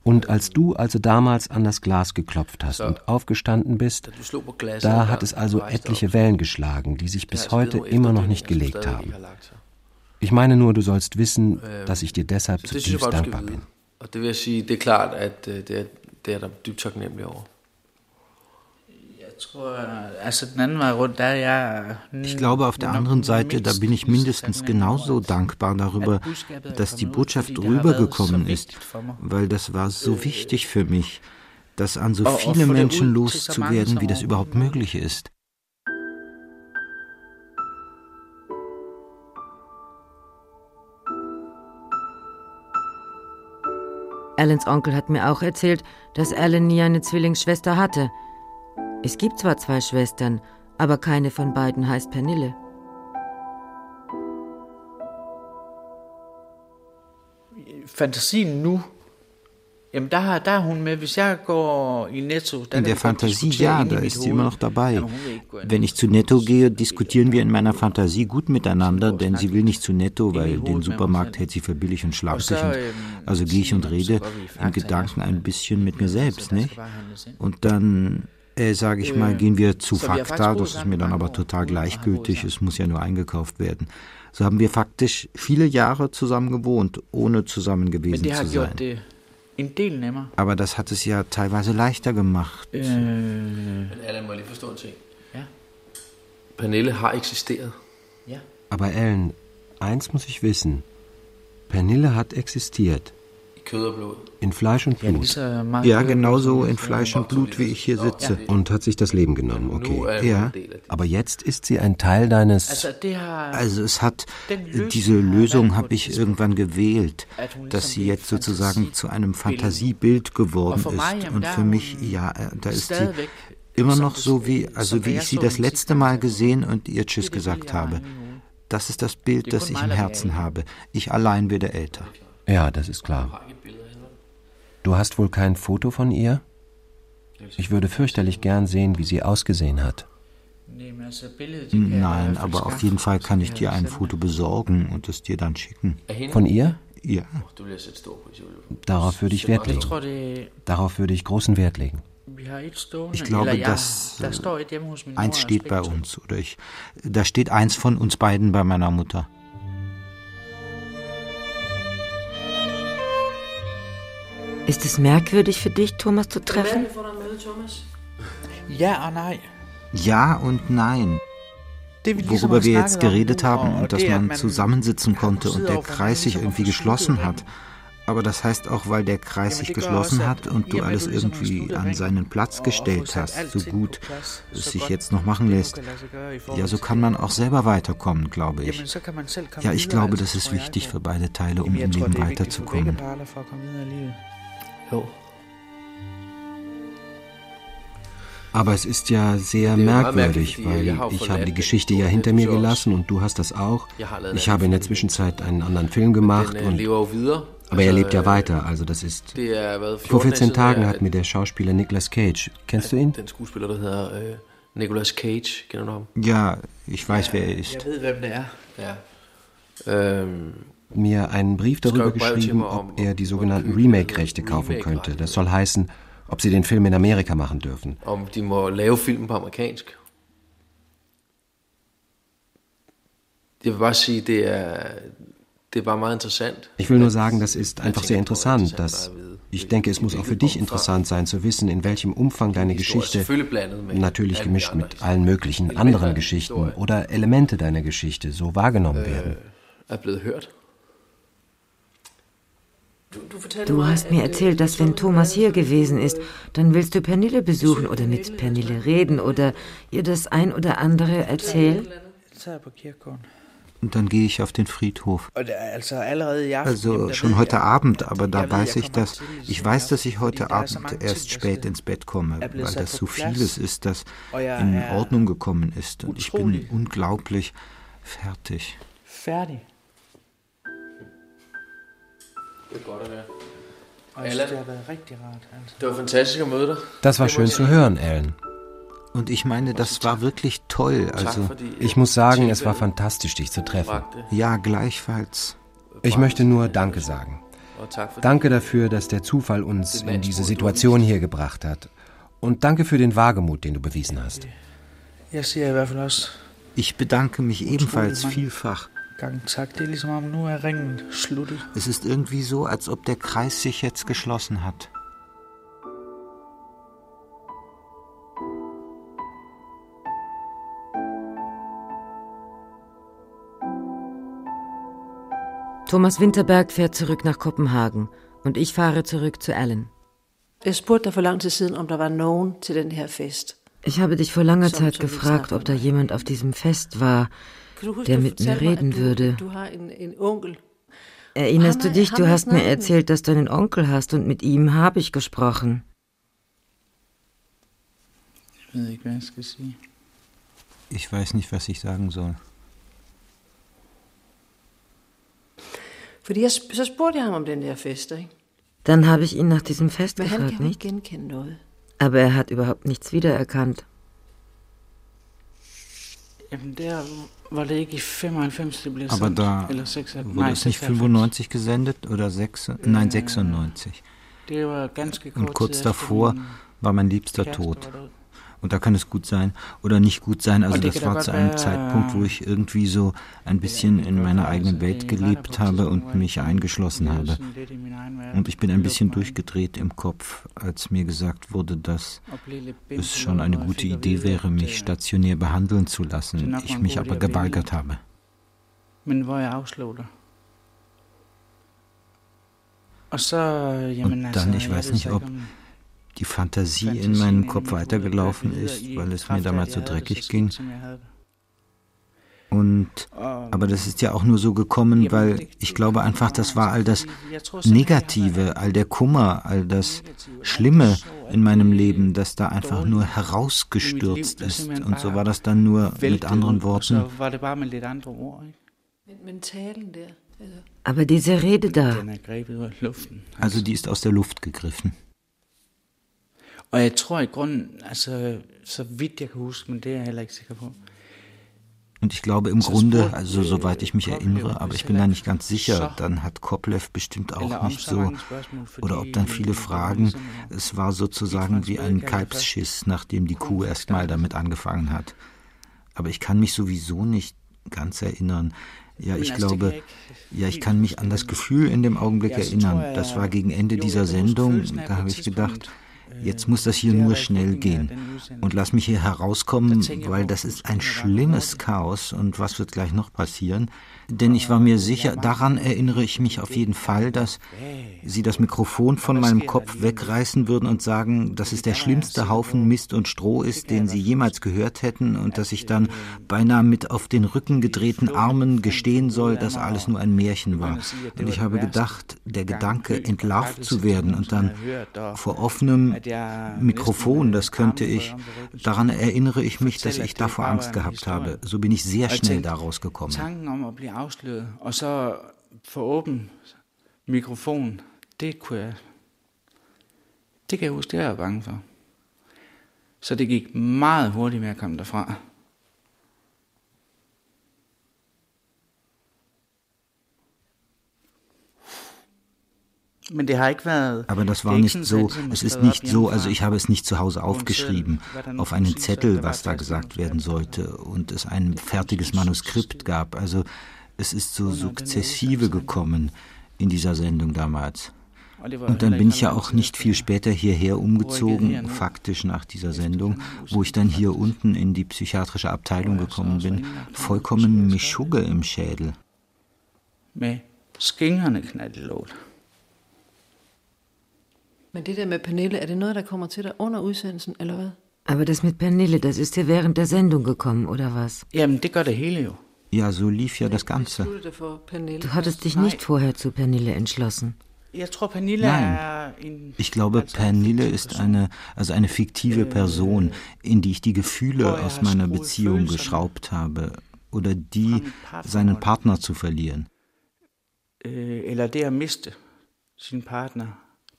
Und als du also damals an das Glas geklopft hast und aufgestanden bist, da hat es also etliche Wellen geschlagen, die sich bis heute immer noch nicht gelegt haben. Ich meine nur, du sollst wissen, dass ich dir deshalb zutiefst dankbar bin. Det vil jeg sige, det er klart, at det er, det er der dybt taknemmelig over. Ich glaube, auf der anderen Seite, da bin ich mindestens genauso dankbar darüber, dass die Botschaft rübergekommen ist, weil das war so wichtig für mich, das an so viele Menschen loszuwerden, wie das überhaupt möglich ist. Alans Onkel hat mir auch erzählt, dass Alan nie eine Zwillingsschwester hatte. Es gibt zwar zwei Schwestern, aber keine von beiden heißt Pernille. Fantasien nu In der Fantasie, ja, da ist sie immer noch dabei. Wenn ich zu Netto gehe, diskutieren wir in meiner Fantasie gut miteinander, denn sie will nicht zu Netto, weil den Supermarkt hält sie für billig und schlampig. Also gehe ich und rede im Gedanken ein bisschen mit mir selbst, nicht? Und dann äh, sage ich mal, gehen wir zu Fakta, das ist mir dann aber total gleichgültig, es muss ja nur eingekauft werden. So haben wir faktisch viele Jahre zusammen gewohnt, ohne zusammen gewesen zu sein. En del nemmere. Aber das hat es ja teilweise leichter gemacht. Øh... Men Allan, må jeg lige forstå en ting? Ja. Pernille har eksisteret. Ja. Aber Ellen, eins muss ich wissen. Pernille hat existiert. In Fleisch und Blut. Ja, genauso in Fleisch und Blut, wie ich hier sitze. Und hat sich das Leben genommen, okay. Ja. Aber jetzt ist sie ein Teil deines. Also es hat, diese Lösung habe ich irgendwann gewählt, dass sie jetzt sozusagen zu einem Fantasiebild geworden ist. Und für mich, ja, da ist sie immer noch so wie, also wie ich sie das letzte Mal gesehen und ihr Tschüss gesagt habe. Das ist das Bild, das ich im Herzen habe. Ich allein werde älter. Ja, das ist klar. Du hast wohl kein Foto von ihr? Ich würde fürchterlich gern sehen, wie sie ausgesehen hat. Nein, aber auf jeden Fall kann ich dir ein Foto besorgen und es dir dann schicken. Von ihr? Ja. Darauf würde ich Wert legen. Darauf würde ich großen Wert legen. Ich glaube, dass eins steht bei uns oder ich, da steht eins von uns beiden bei meiner Mutter. Ist es merkwürdig für dich, Thomas zu treffen? Ja und nein. Ja und nein. Worüber wir jetzt geredet haben und dass man zusammensitzen konnte und der Kreis sich irgendwie geschlossen hat. Aber das heißt auch, weil der Kreis sich geschlossen hat und du alles irgendwie an seinen Platz gestellt hast, so gut es sich jetzt noch machen lässt. Ja, so kann man auch selber weiterkommen, glaube ich. Ja, ich glaube, das ist wichtig für beide Teile, um im Leben weiterzukommen. Jo. Aber es ist ja sehr merkwürdig, weil ich habe die Geschichte ja hinter mir gelassen und du hast das auch. Ich habe in der Zwischenzeit einen anderen Film gemacht und aber er lebt ja weiter, also das ist. Vor 14 Tagen hat mir der Schauspieler Nicolas Cage, kennst du ihn? Äh, Nicolas Cage, ham? Ja, ich weiß, wer er ist. Ved, hvem det er. Ja. Mir einen Brief darüber geschrieben, ob er die sogenannten Remake-Rechte kaufen könnte. Das soll heißen, ob sie den Film in Amerika machen dürfen. Om de må lave filmen på amerikansk. Jeg vil bare sige, det er, det bare meget interessant. Ich will nur sagen, das ist einfach sehr interessant. Dass ich denke, es muss auch für dich interessant sein zu wissen, in welchem Umfang deine Geschichte, natürlich gemischt mit allen möglichen anderen Geschichten oder Elemente deiner Geschichte, so wahrgenommen werden. Er blevet hørt. Du hast mir erzählt, dass wenn Thomas hier gewesen ist, dann willst du Pernille besuchen oder mit Pernille reden oder ihr das ein oder andere erzählen. Und dann gehe ich auf den Friedhof. Also schon heute Abend, aber da weiß ich, dass ich weiß, dass ich heute Abend erst spät ins Bett komme, weil das so vieles ist, das in Ordnung gekommen ist. Und ich bin unglaublich fertig. Fertig? Det er godt at være. Allan, det har været rigtig rart. Altså. Det var fantastisk at møde dig. Das war schön zu hören, Ellen. Und ich meine, das war wirklich toll. Also ich muss sagen, es war fantastisch, dich zu treffen. Ja, gleichfalls. Ich möchte nur Danke sagen. Danke dafür, dass der Zufall uns in diese Situation hier gebracht hat. Und danke für den Wagemut, den du bewiesen hast. Ich bedanke mich ebenfalls vielfach. Er es ist irgendwie so, als ob der Kreis sich jetzt geschlossen hat. Thomas Winterberg fährt zurück nach Kopenhagen und ich fahre zurück zu Allen. Ich spurgte vor langer Zeit, ob da war nogen til den her fest. Ich habe dich vor langer Zeit gefragt, ob da jemand auf diesem Fest war, der mit mir reden würde. Erinnerst du dich, du hast mir erzählt, dass du einen Onkel hast und mit ihm habe ich gesprochen. Ich weiß nicht, was ich sagen soll. Der ikke? Dann habe ich ihn nach diesem Fest gefragt, nicht? Aber er hat überhaupt nichts wiedererkannt. Aber da wurde es nicht 95 gesendet oder 6, nein 96. Und kurz davor war mein Liebster tot. Und da kann es gut sein oder nicht gut sein. Also das war zu einem Zeitpunkt, wo ich irgendwie so ein bisschen in meiner eigenen Welt gelebt habe und mich eingeschlossen habe. Und ich bin ein bisschen durchgedreht im Kopf, als mir gesagt wurde, dass es schon eine gute Idee wäre, mich stationär behandeln zu lassen. Ich mich aber geweigert habe. Und dann, ich weiß nicht, ob die Fantasie in meinem Kopf weitergelaufen ist, weil es mir damals so dreckig ging. Und, aber das ist ja auch nur so gekommen, weil ich glaube einfach, das war all das Negative, all der Kummer, all das Schlimme in meinem Leben, das da einfach nur herausgestürzt ist. Und so war das dann nur mit anderen Worten. Aber diese Rede da. Also die ist aus der Luft gegriffen. Og jeg tror i grunden, altså, så vidt jeg kan huske, men det er jeg heller ikke sikker på. Und ich glaube im Grunde, also soweit ich mich erinnere, aber ich bin da nicht ganz sicher, dann hat Koplev bestimmt auch nicht so, oder ob dann viele fragen, es war sozusagen wie ein Kalbsschiss, nachdem die Kuh erstmal damit angefangen hat. Aber ich kann mich sowieso nicht ganz erinnern. Ja, ich glaube, ja, ich kann mich an das Gefühl in dem Augenblick erinnern. Das war gegen Ende dieser Sendung, da habe ich gedacht, Jetzt muss das hier nur schnell gehen. Und lass mich hier herauskommen, weil das ist ein schlimmes Chaos. Und was wird gleich noch passieren? Denn ich war mir sicher, daran erinnere ich mich auf jeden Fall, dass sie das Mikrofon von meinem Kopf wegreißen würden und sagen, dass es der schlimmste Haufen Mist und Stroh ist, den sie jemals gehört hätten und dass ich dann beinahe mit auf den Rücken gedrehten Armen gestehen soll, dass alles nur ein Märchen war. Und ich habe gedacht, der Gedanke, entlarvt zu werden und dann vor offenem Mikrofon, das könnte ich, daran erinnere ich mich, dass ich davor Angst gehabt habe. So bin ich sehr schnell daraus gekommen. Afsløret, og så få åben mikrofon, det kunne jeg, det kan jeg huske, det er jeg bange for. Så det gik meget hurtigt med at komme derfra. Aber das war nicht so, es ist nicht so, also ich habe es nicht zu Hause aufgeschrieben, auf einen Zettel, was da gesagt werden sollte, und es ein fertiges Manuskript gab. Also es ist so sukzessive gekommen in dieser Sendung damals. Und dann bin ich ja auch nicht viel später hierher umgezogen, faktisch nach dieser Sendung, wo ich dann hier unten in die psychiatrische Abteilung gekommen bin, vollkommen Mischugge im Schädel. Med skingerne knaldt Men det der med Pernille, er det noget, der kommer til dig under udsendelsen, eller hvad? Aber das mit Pernille, das ist dir während der Sendung gekommen, oder was? Jamen, det gør det hele jo. Ja, so lief ja das Ganze. Du hattest dich nicht vorher zu Pernille entschlossen. Nein, ich glaube, Pernille ist eine, also eine fiktive Person, in die ich die Gefühle aus meiner Beziehung geschraubt habe oder die, seinen Partner zu verlieren.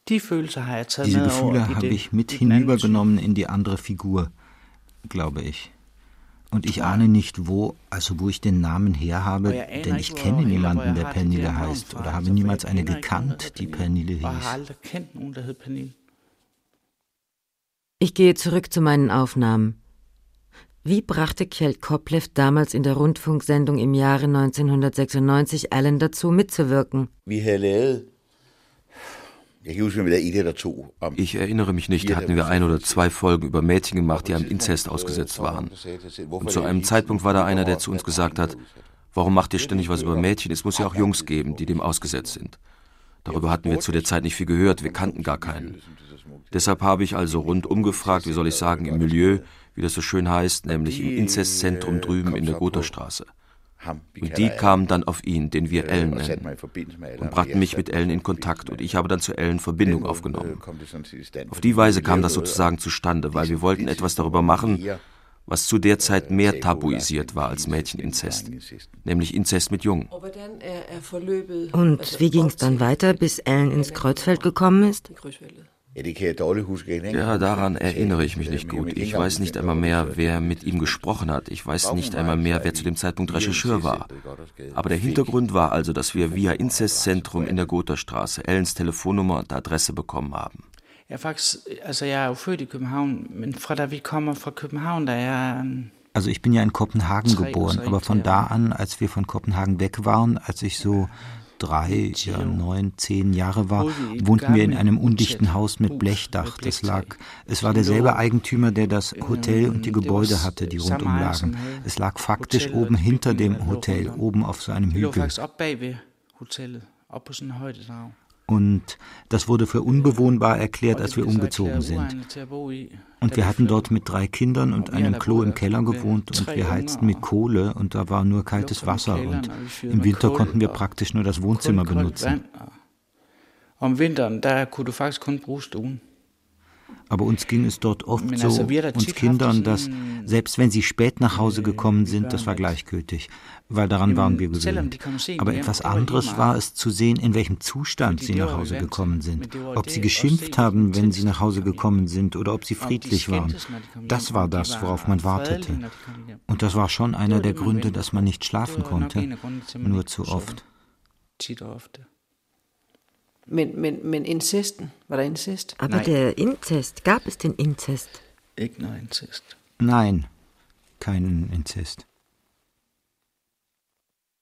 Taget Diese Gefühle habe ich mit hinübergenommen in die andere Figur, glaube ich. Und ich ahne nicht, wo, also wo ich den Namen her habe, denn ich kenne niemanden, der Pernille heißt, oder habe niemals eine gekannt, die Pernille hieß. Ich gehe zurück zu meinen Aufnahmen. Wie brachte Kjeld Koplev damals in der Rundfunksendung im Jahre 1996 Alan dazu, mitzuwirken? Vi havde lavet, jeg kan huske, om vi lavede et eller to om Ich erinnere mich nicht, da hatten wir ein oder zwei Folgen über Mädchen gemacht, die einem Inzest ausgesetzt waren. Und zu einem Zeitpunkt war da einer, der zu uns gesagt hat, warum macht ihr ständig was über Mädchen? Es muss ja auch Jungs geben, die dem ausgesetzt sind. Darüber hatten wir zu der Zeit nicht viel gehört, wir kannten gar keinen. Deshalb habe ich also rundum gefragt, wie soll ich sagen, im Milieu, wie das so schön heißt, nämlich im Inzestzentrum drüben in der Gotherstraße. Und die kamen dann auf ihn, den wir Ellen nennen, und brachten mich mit Ellen in Kontakt und ich habe dann zu Ellen Verbindung aufgenommen. Auf die Weise kam das sozusagen zustande, weil wir wollten etwas darüber machen, was zu der Zeit mehr tabuisiert war als Mädcheninzest, nämlich Inzest mit Jungen. Und wie ging es dann weiter, bis Alan ins Kreuzfeld gekommen ist? Ja, daran erinnere ich mich nicht gut. Ich weiß nicht einmal mehr, wer mit ihm gesprochen hat. Ich weiß nicht einmal mehr, wer zu dem Zeitpunkt Rechercheur war. Aber der Hintergrund war also, dass wir via Inzestzentrum in der Gotherstraße Ellens Telefonnummer und Adresse bekommen haben. Jeg faktisk, altså jeg er jo født i København, men fra da vi kommer fra København, der er en Also ich bin ja in Kopenhagen geboren, aber von da an, als wir von Kopenhagen weg waren, als ich so drei, ja, neun, zehn Jahre war, wohnten wir in einem undichten Haus mit Blechdach. Das lag, es war derselbe Eigentümer, der das Hotel und die Gebäude hatte, die rundum lagen. Es lag faktisch oben hinter dem Hotel, oben auf so einem Hügel. Und das wurde für unbewohnbar erklärt, als wir umgezogen sind. Und wir hatten dort mit drei Kindern und einem Klo im Keller gewohnt und wir heizten mit Kohle und da war nur kaltes Wasser und im Winter konnten wir praktisch nur das Wohnzimmer benutzen. Om vinteren, der kunne du faktisk kun bruge stuen. Aber uns ging es dort oft so, uns Kindern, dass selbst wenn sie spät nach Hause gekommen sind, das war gleichgültig, weil daran waren wir gewöhnt. Aber etwas anderes war es zu sehen, in welchem Zustand sie nach Hause gekommen sind, ob sie geschimpft haben, wenn sie nach Hause gekommen sind oder ob sie friedlich waren. Das war das, worauf man wartete. Und das war schon einer der Gründe, dass man nicht schlafen konnte, nur zu oft. Men, men, men incesten, var der incest? Aber der Inzest, gab es den Inzest? Ikke noget incest. Nein, keinen Inzest.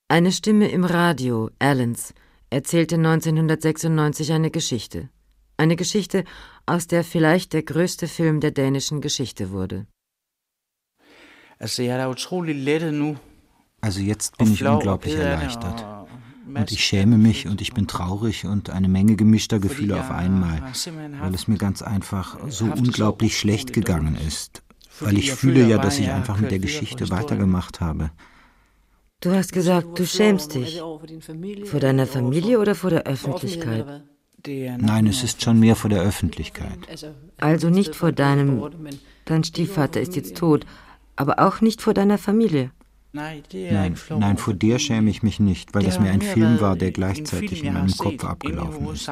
Eine Stimme im Radio, Allens, erzählte 1996 eine Geschichte. Eine Geschichte, aus der vielleicht der größte Film der dänischen Geschichte wurde. Altså, jeg er da utrolig lettet nu. Also jetzt bin ich unglaublich erleichtert. Und ich schäme mich und ich bin traurig und eine Menge gemischter Gefühle auf einmal, weil es mir ganz einfach so unglaublich schlecht gegangen ist. Weil ich fühle ja, dass ich einfach mit der Geschichte weitergemacht habe. Du hast gesagt, du schämst dich. Vor deiner Familie oder vor der Öffentlichkeit? Nein, es ist schon mehr vor der Öffentlichkeit. Also nicht vor deinem. Dein Stiefvater ist jetzt tot, aber auch nicht vor deiner Familie. Nein, nein, vor der schäme ich mich nicht, weil har mir ein Film war, der gleichzeitig in meinem Kopf abgelaufen ist.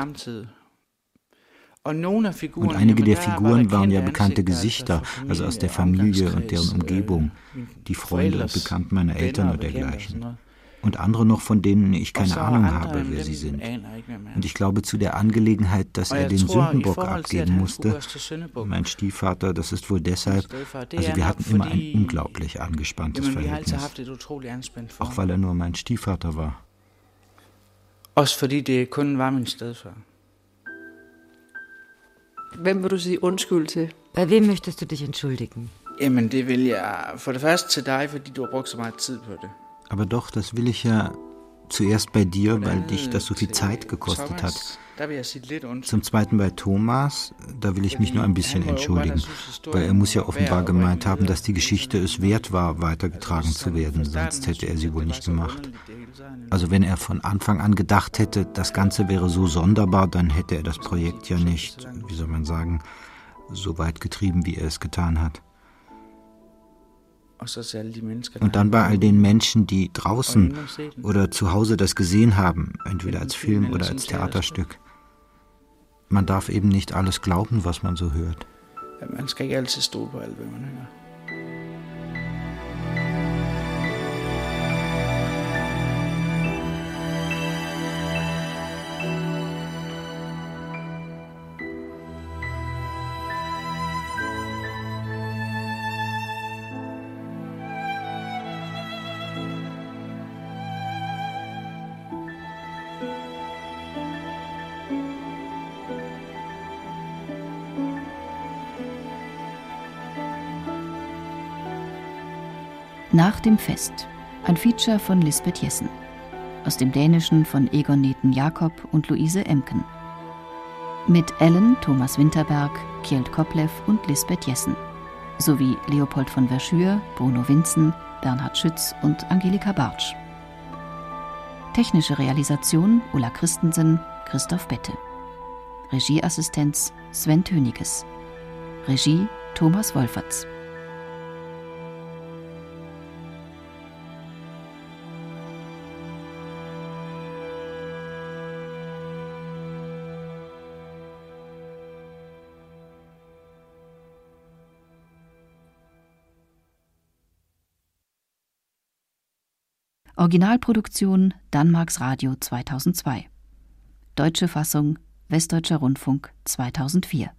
Und einige der Figuren waren ja bekannte Gesichter, also aus der Familie, und deren Umgebung, äh, die Freunde und Bekannten meiner Eltern sådan dergleichen. Und andere noch, von denen ich keine Ahnung habe, wer sie sind. Und ich glaube, zu der Angelegenheit, dass Og er den Sündenbock abgeben musste, mein Stiefvater, das ist wohl deshalb, also wir hatten immer ein unglaublich angespanntes Verhältnis. Auch weil er nur mein Stiefvater war. Også fordi det kun var min stedfar. Hvem vil du sige undskyld til? Bei wem möchtest du dich entschuldigen? Jamen, det vil jeg for det første til dig, fordi du har brugt så meget tid på det. Aber doch, das will ich ja zuerst bei dir, weil dich das so viel Zeit gekostet hat. Zum Zweiten bei Thomas, da will ich mich nur ein bisschen entschuldigen, weil er muss ja offenbar gemeint haben, dass die Geschichte es wert war, weitergetragen zu werden, sonst hätte er sie wohl nicht gemacht. Also wenn er von Anfang an gedacht hätte, das Ganze wäre so sonderbar, dann hätte er das Projekt ja nicht, wie soll man sagen, so weit getrieben, wie er es getan hat. Und dann bei all den Menschen, die draußen oder zu Hause das gesehen haben, entweder als Film oder als Theaterstück. Man darf eben nicht alles glauben, was man so hört. Man skal ikke altid stole på alt, hvad man hører. Nach dem Fest. Ein Feature von Lisbeth Jessen. Aus dem Dänischen von Egon Neten Jakob und Luise Emken. Mit Ellen, Thomas Winterberg, Kjeld Koplev und Lisbeth Jessen. Sowie Leopold von Verschür, Bruno Winzen, Bernhard Schütz und Angelika Bartsch. Technische Realisation Ulla Christensen, Christoph Bette. Regieassistenz Sven Töniges. Regie Thomas Wolferts. Originalproduktion Danmarks Radio 2002. Deutsche Fassung Westdeutscher Rundfunk 2004